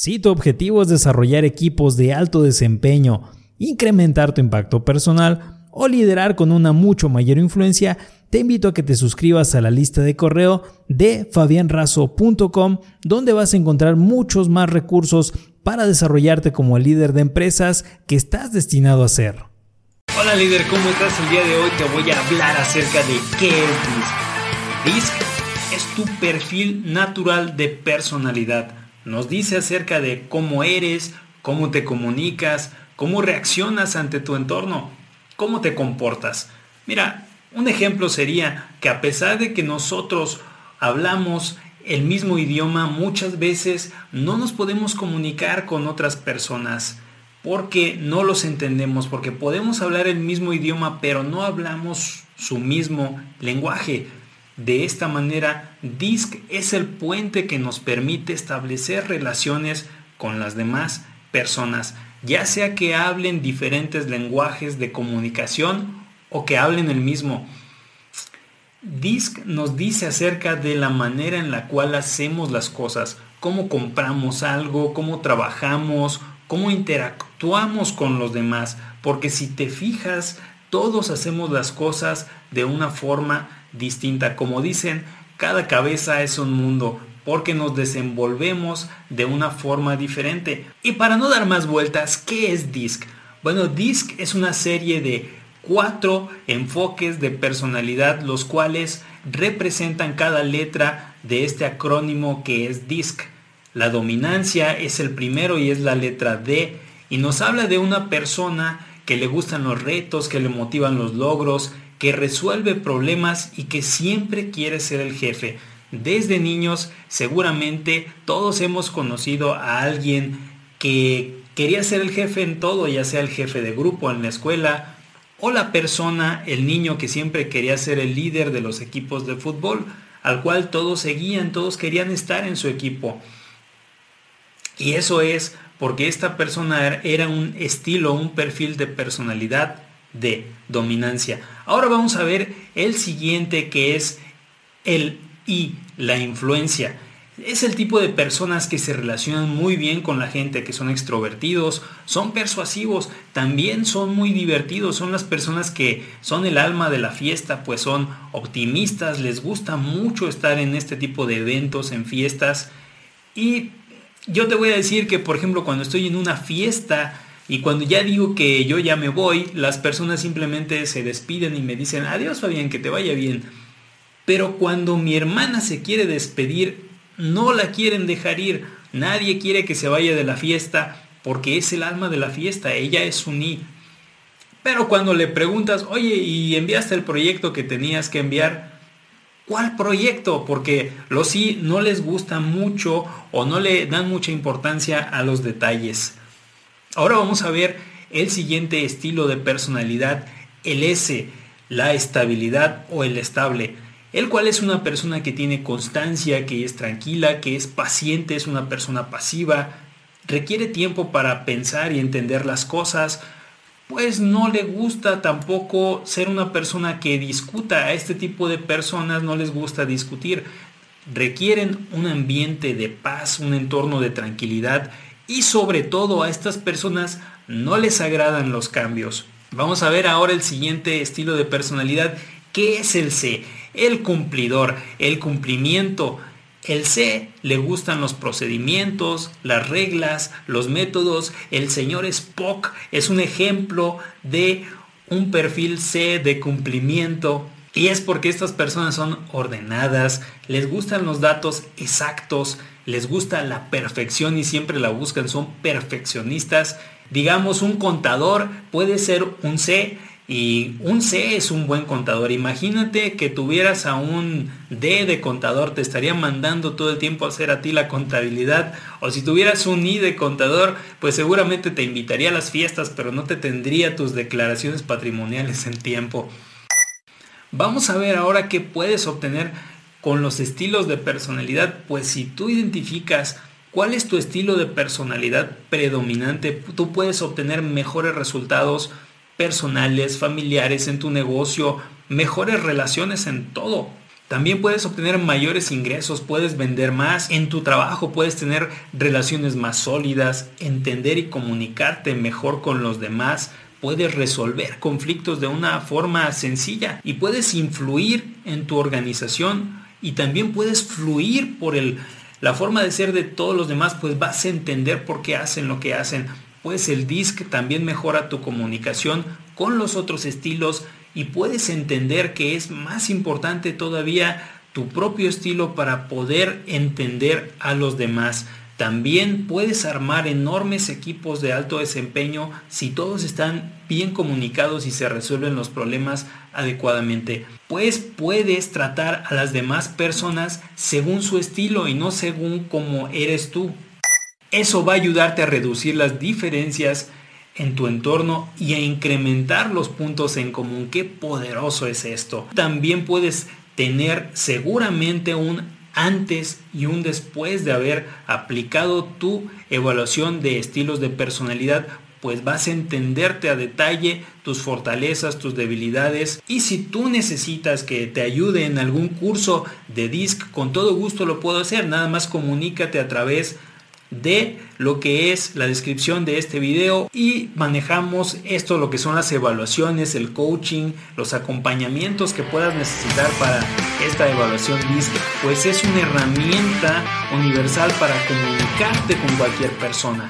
Si tu objetivo es desarrollar equipos de alto desempeño, incrementar tu impacto personal o liderar con una mucho mayor influencia, te invito a que te suscribas a la lista de correo de fabianrazo.com donde vas a encontrar muchos más recursos para desarrollarte como el líder de empresas que estás destinado a ser. Hola líder, ¿cómo estás? El día de hoy te voy a hablar acerca de qué es DISC. DISC es tu perfil natural de personalidad nos dice acerca de cómo eres, cómo te comunicas, cómo reaccionas ante tu entorno, cómo te comportas. Mira, un ejemplo sería que a pesar de que nosotros hablamos el mismo idioma, muchas veces no nos podemos comunicar con otras personas porque no los entendemos, porque podemos hablar el mismo idioma, pero no hablamos su mismo lenguaje. De esta manera, DISC es el puente que nos permite establecer relaciones con las demás personas, ya sea que hablen diferentes lenguajes de comunicación o que hablen el mismo. DISC nos dice acerca de la manera en la cual hacemos las cosas, cómo compramos algo, cómo trabajamos, cómo interactuamos con los demás, porque si te fijas, todos hacemos las cosas de una forma distinta. Como dicen, cada cabeza es un mundo porque nos desenvolvemos de una forma diferente. Y para no dar más vueltas, ¿qué es DISC? Bueno, DISC es una serie de cuatro enfoques de personalidad, los cuales representan cada letra de este acrónimo que es DISC. La dominancia es el primero y es la letra D y nos habla de una persona que le gustan los retos, que le motivan los logros, que resuelve problemas y que siempre quiere ser el jefe. Desde niños seguramente todos hemos conocido a alguien que quería ser el jefe en todo, ya sea el jefe de grupo en la escuela o la persona, el niño que siempre quería ser el líder de los equipos de fútbol, al cual todos seguían, todos querían estar en su equipo. Y eso es porque esta persona era un estilo, un perfil de personalidad de dominancia. Ahora vamos a ver el siguiente que es el I, la influencia. Es el tipo de personas que se relacionan muy bien con la gente, que son extrovertidos, son persuasivos, también son muy divertidos, son las personas que son el alma de la fiesta, pues son optimistas, les gusta mucho estar en este tipo de eventos, en fiestas. Y yo te voy a decir que, por ejemplo, cuando estoy en una fiesta, y cuando ya digo que yo ya me voy, las personas simplemente se despiden y me dicen, adiós Fabián, que te vaya bien. Pero cuando mi hermana se quiere despedir, no la quieren dejar ir. Nadie quiere que se vaya de la fiesta porque es el alma de la fiesta, ella es un I. Pero cuando le preguntas, oye, ¿y enviaste el proyecto que tenías que enviar? ¿Cuál proyecto? Porque los I no les gusta mucho o no le dan mucha importancia a los detalles. Ahora vamos a ver el siguiente estilo de personalidad, el S, la estabilidad o el estable, el cual es una persona que tiene constancia, que es tranquila, que es paciente, es una persona pasiva, requiere tiempo para pensar y entender las cosas, pues no le gusta tampoco ser una persona que discuta. A este tipo de personas no les gusta discutir. Requieren un ambiente de paz, un entorno de tranquilidad y sobre todo a estas personas no les agradan los cambios. Vamos a ver ahora el siguiente estilo de personalidad, que es el C, el cumplidor, el cumplimiento. El C le gustan los procedimientos, las reglas, los métodos. El señor Spock es un ejemplo de un perfil C de cumplimiento. Y es porque estas personas son ordenadas, les gustan los datos exactos, les gusta la perfección y siempre la buscan, son perfeccionistas. Digamos, un contador puede ser un C y un C es un buen contador. Imagínate que tuvieras a un D de contador, te estaría mandando todo el tiempo a hacer a ti la contabilidad. O si tuvieras un I de contador, pues seguramente te invitaría a las fiestas, pero no te tendría tus declaraciones patrimoniales en tiempo. Vamos a ver ahora qué puedes obtener con los estilos de personalidad, pues si tú identificas cuál es tu estilo de personalidad predominante, tú puedes obtener mejores resultados personales, familiares en tu negocio, mejores relaciones en todo. También puedes obtener mayores ingresos, puedes vender más, en tu trabajo puedes tener relaciones más sólidas, entender y comunicarte mejor con los demás, puedes resolver conflictos de una forma sencilla y puedes influir en tu organización y también puedes fluir por el, la forma de ser de todos los demás, pues vas a entender por qué hacen lo que hacen. Pues el DISC también mejora tu comunicación con los otros estilos y puedes entender que es más importante todavía tu propio estilo para poder entender a los demás. También puedes armar enormes equipos de alto desempeño si todos están bien comunicados y se resuelven los problemas adecuadamente. Pues puedes tratar a las demás personas según su estilo y no según cómo eres tú. Eso va a ayudarte a reducir las diferencias en tu entorno y a incrementar los puntos en común. Qué poderoso es esto. También puedes tener seguramente un antes y un después de haber aplicado tu evaluación de estilos de personalidad, pues vas a entenderte a detalle tus fortalezas, tus debilidades y si tú necesitas que te ayude en algún curso de DISC, con todo gusto lo puedo hacer, nada más comunícate a través de lo que es la descripción de este video y manejamos esto lo que son las evaluaciones, el coaching, los acompañamientos que puedas necesitar para esta evaluación DISC, pues es una herramienta universal para comunicarte con cualquier persona.